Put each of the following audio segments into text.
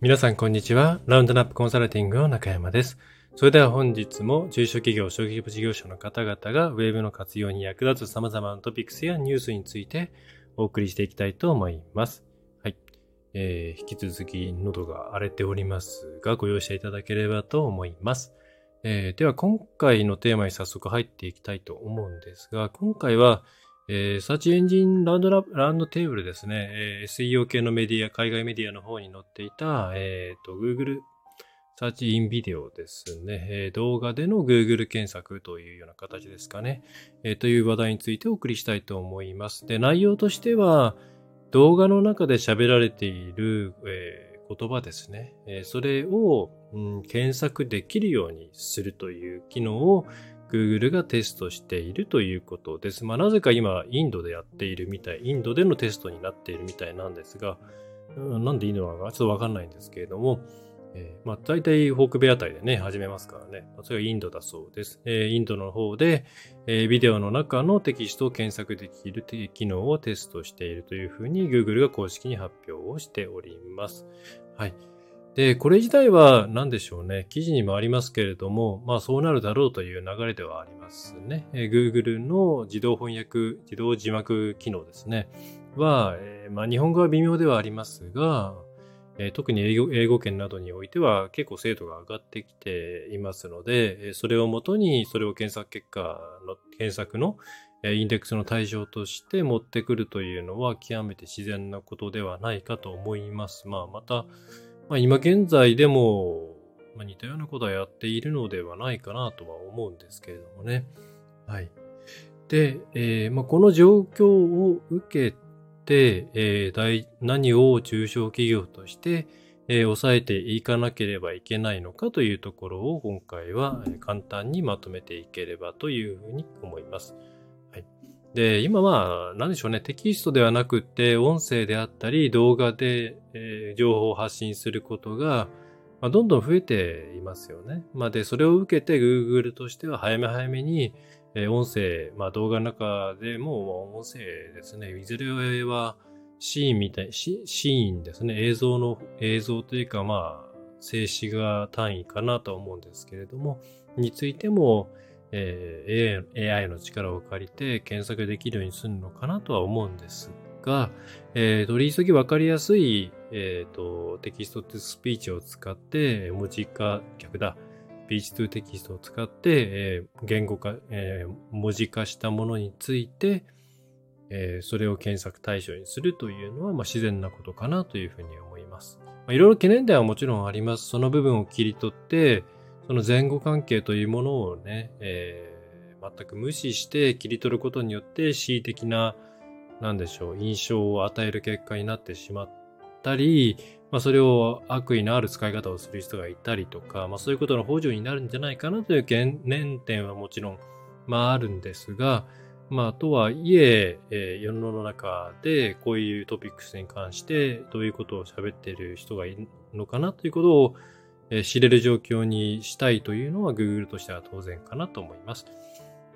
皆さんこんにちは。ラウンドナップコンサルティングの中山です。それでは本日も中小企業、小規模事業者の方々がウェブの活用に役立つ様々なトピックスやニュースについてお送りしていきたいと思います。はい。えー、引き続き喉が荒れておりますが、ご容赦いただければと思います。えー、では今回のテーマに早速入っていきたいと思うんですが、今回は、えー、サーチエンジンラウンドララウンドテーブルですね、えー、SEO 系のメディア、海外メディアの方に載っていた、えっ、ー、と、Google サーチインビデオですね、えー、動画での Google 検索というような形ですかね、えー、という話題についてお送りしたいと思います。で、内容としては、動画の中で喋られている、えー言葉ですね。えそれを、うん、検索できるようにするという機能を Google がテストしているということです。まあ、なぜか今、インドでやっているみたい、インドでのテストになっているみたいなんですが、うん、なんでいいのかちょっとわかんないんですけれども、えー、まあ、大体北米あたりでね、始めますからね。それはインドだそうです。えー、インドの方で、えー、ビデオの中のテキストを検索できる機能をテストしているというふうに Google が公式に発表をしております。はい。で、これ自体は何でしょうね。記事にもありますけれども、まあそうなるだろうという流れではありますね。え Google の自動翻訳、自動字幕機能ですね。は、えー、まあ日本語は微妙ではありますが、え特に英語英語圏などにおいては結構精度が上がってきていますので、それをもとにそれを検索結果の検索のインデックスの対象として持ってくるというのは極めて自然なことではないかと思います。まあまた、まあ、今現在でも、まあ、似たようなことはやっているのではないかなとは思うんですけれどもね。はい。で、えーまあ、この状況を受けて、えー、何を中小企業として、えー、抑えていかなければいけないのかというところを今回は簡単にまとめていければというふうに思います。で、今は、何でしょうね、テキストではなくて音声であったり動画で、えー、情報を発信することが、まあ、どんどん増えていますよね。まあ、で、それを受けて Google としては早め早めにえー、音声、まあ動画の中でも音声ですね。いずれはシーンみたい、シーンですね。映像の、映像というかまあ、静止画単位かなと思うんですけれども、についても、えー、AI の力を借りて検索できるようにするのかなとは思うんですが、えー、取り急ぎわかりやすい、えーと、テキストとスピーチを使って文字化、逆だス、ピーチ2テキストを使って、えー、言語化、えー、文字化したものについて、えー、それを検索対象にするというのは、まあ、自然なことかなというふうに思います。まあ、いろいろ懸念点はもちろんあります。その部分を切り取って、その前後関係というものをね、えー、全く無視して切り取ることによって恣意的な、なんでしょう、印象を与える結果になってしまったり、まあ、それを悪意のある使い方をする人がいたりとか、まあ、そういうことの補助になるんじゃないかなという懸念点はもちろん、まあ、あるんですが、まあ、とはいええー、世の中でこういうトピックスに関してどういうことを喋っている人がいるのかなということを、知れる状況にしたいというのは Google としては当然かなと思います。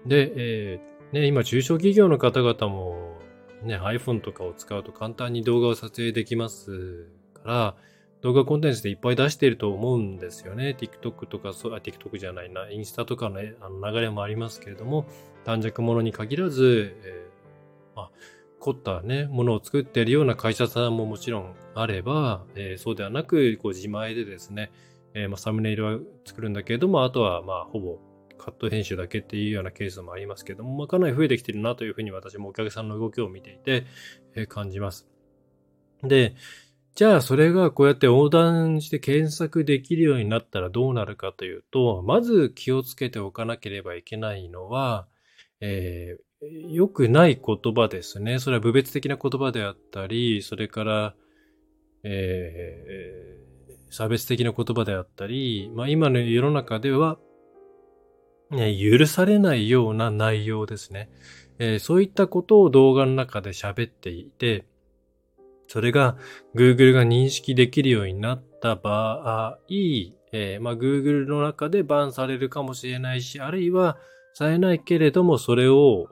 で、えーね、今中小企業の方々も、ね、iPhone とかを使うと簡単に動画を撮影できますから動画コンテンツでいっぱい出していると思うんですよね。TikTok とか、そう、あ、TikTok じゃないな、インスタとかのあの流れもありますけれども、短尺ものに限らず、えー、まあ、凝ったね、ものを作っているような会社さんももちろんあれば、えー、そうではなく、こう自前でですね、えー、まあ、サムネイルは作るんだけれども、あとはまあ、ほぼカット編集だけっていうようなケースもありますけども、まあ、かなり増えてきてるなというふうに私もお客さんの動きを見ていて、え、感じます。で、じゃあそれがこうやって横断して検索できるようになったらどうなるかというと、まず気をつけておかなければいけないのは、えー、良くない言葉ですね。それは部別的な言葉であったり、それから、えー、差別的な言葉であったり、まあ今の世の中では、ね、許されないような内容ですね。えー、そういったことを動画の中で喋っていて、それが Google が認識できるようになった場合、えー、まあ、Google の中でバンされるかもしれないし、あるいはされないけれども、それを、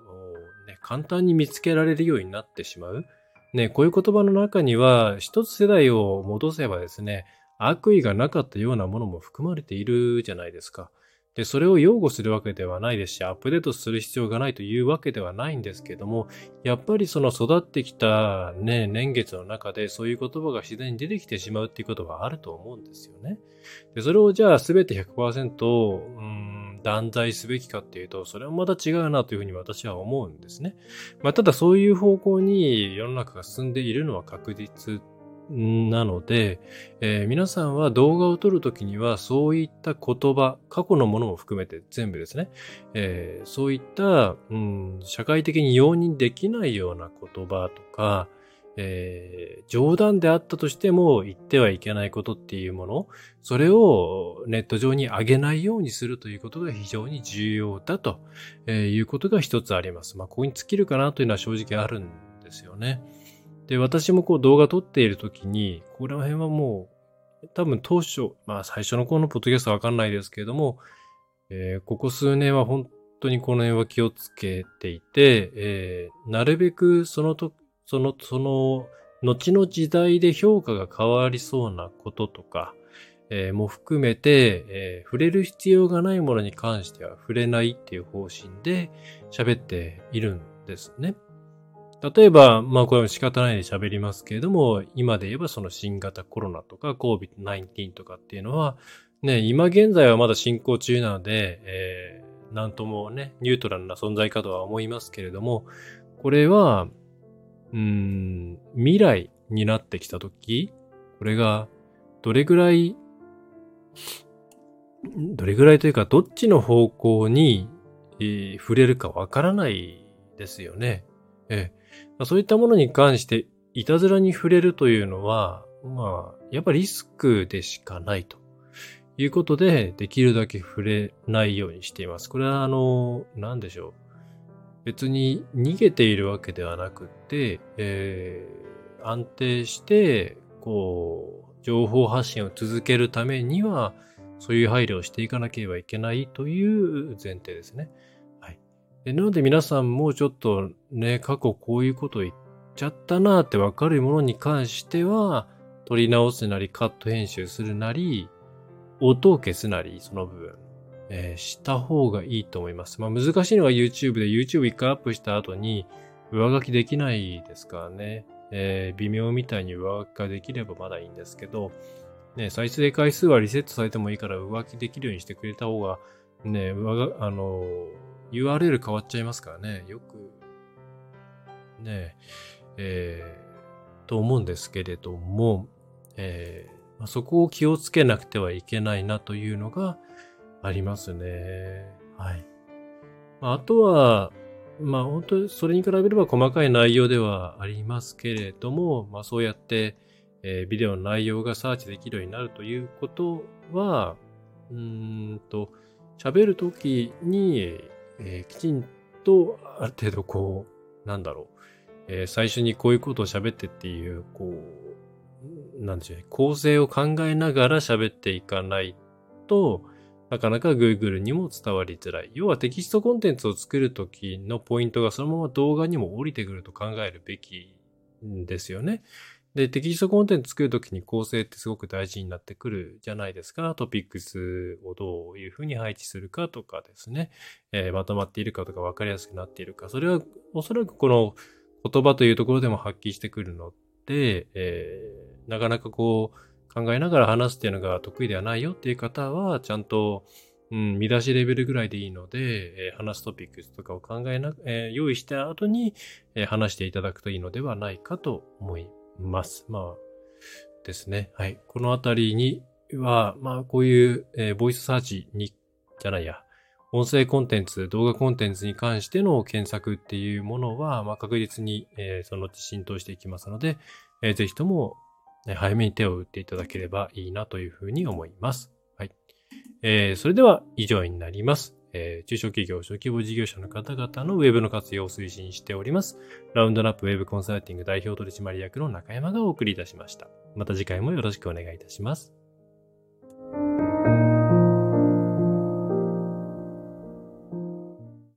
ね、簡単に見つけられるようになってしまう。ね、こういう言葉の中には、一つ世代を戻せばですね、悪意がなかったようなものも含まれているじゃないですか。で、それを擁護するわけではないですし、アップデートする必要がないというわけではないんですけども、やっぱりその育ってきたね、年月の中でそういう言葉が自然に出てきてしまうっていうことはあると思うんですよね。で、それをじゃあ全て100%、うん、断罪すべきかっていうと、それはまた違うなというふうに私は思うんですね。まあ、ただそういう方向に世の中が進んでいるのは確実なので、えー、皆さんは動画を撮るときにはそういった言葉、過去のものも含めて全部ですね、えー、そういった、うん、社会的に容認できないような言葉とか、えー、冗談であったとしても言ってはいけないことっていうもの、それをネット上に上げないようにするということが非常に重要だとえいうことが一つあります。まあ、ここに尽きるかなというのは正直あるんですよね。で、私もこう動画撮っているときに、この辺はもう、多分当初、まあ最初の頃のポッドキャストはわかんないですけれども、えー、ここ数年は本当にこの辺は気をつけていて、えー、なるべくそのと、その、その、後の時代で評価が変わりそうなこととか、えー、も含めて、えー、触れる必要がないものに関しては触れないっていう方針で喋っているんですね。例えば、まあこれは仕方ないで喋りますけれども、今で言えばその新型コロナとか COVID-19 とかっていうのは、ね、今現在はまだ進行中なので、えー、なんともね、ニュートラルな存在かとは思いますけれども、これは、うん、未来になってきたとき、これがどれぐらい、どれぐらいというか、どっちの方向に、えー、触れるかわからないですよね。えそういったものに関していたずらに触れるというのは、まあ、やっぱりリスクでしかないということで、できるだけ触れないようにしています。これはあの、なんでしょう。別に逃げているわけではなくて、えー、安定して、こう、情報発信を続けるためには、そういう配慮をしていかなければいけないという前提ですね。なので皆さんもちょっとね、過去こういうこと言っちゃったなってわかるものに関しては、取り直すなりカット編集するなり、音を消すなり、その部分、えー、した方がいいと思います。まあ難しいのは YouTube で YouTube 一回アップした後に上書きできないですからね。えー、微妙みたいに上書きができればまだいいんですけど、ね、再生回数はリセットされてもいいから上書きできるようにしてくれた方が、ね、上が、あのー URL 変わっちゃいますからね。よく、ねえ、ー、と思うんですけれども、えー、まあ、そこを気をつけなくてはいけないなというのがありますね。はい。まあ、あとは、まあ本当にそれに比べれば細かい内容ではありますけれども、まあそうやって、えー、ビデオの内容がサーチできるようになるということは、うんと、喋るときに、えー、きちんとある程度こう、なんだろう、えー、最初にこういうことを喋ってっていう、こう、なんでしょうね、構成を考えながら喋っていかないと、なかなか Google にも伝わりづらい。要はテキストコンテンツを作るときのポイントがそのまま動画にも降りてくると考えるべきですよね。で、テキストコンテンツ作るときに構成ってすごく大事になってくるじゃないですか。トピックスをどういうふうに配置するかとかですね。えー、まとまっているかとか分かりやすくなっているか。それはおそらくこの言葉というところでも発揮してくるので、えー、なかなかこう考えながら話すっていうのが得意ではないよっていう方は、ちゃんとうん、見出しレベルぐらいでいいので、えー、話すトピックスとかを考えな、えー、用意した後に、えー、話していただくといいのではないかと思います。まあ、ですね。はい。このあたりには、まあ、こういう、えー、ボイスサーチに、じゃないや、音声コンテンツ、動画コンテンツに関しての検索っていうものは、まあ、確実に、えー、そのうち浸透していきますので、えー、ぜひとも、ね、早めに手を打っていただければいいなというふうに思います。はい。えー、それでは以上になります。えー、中小企業、小規模事業者の方々のウェブの活用を推進しております。ラウンドナップウェブコンサルティング代表取締役の中山がお送りいたしました。また次回もよろしくお願いいたします。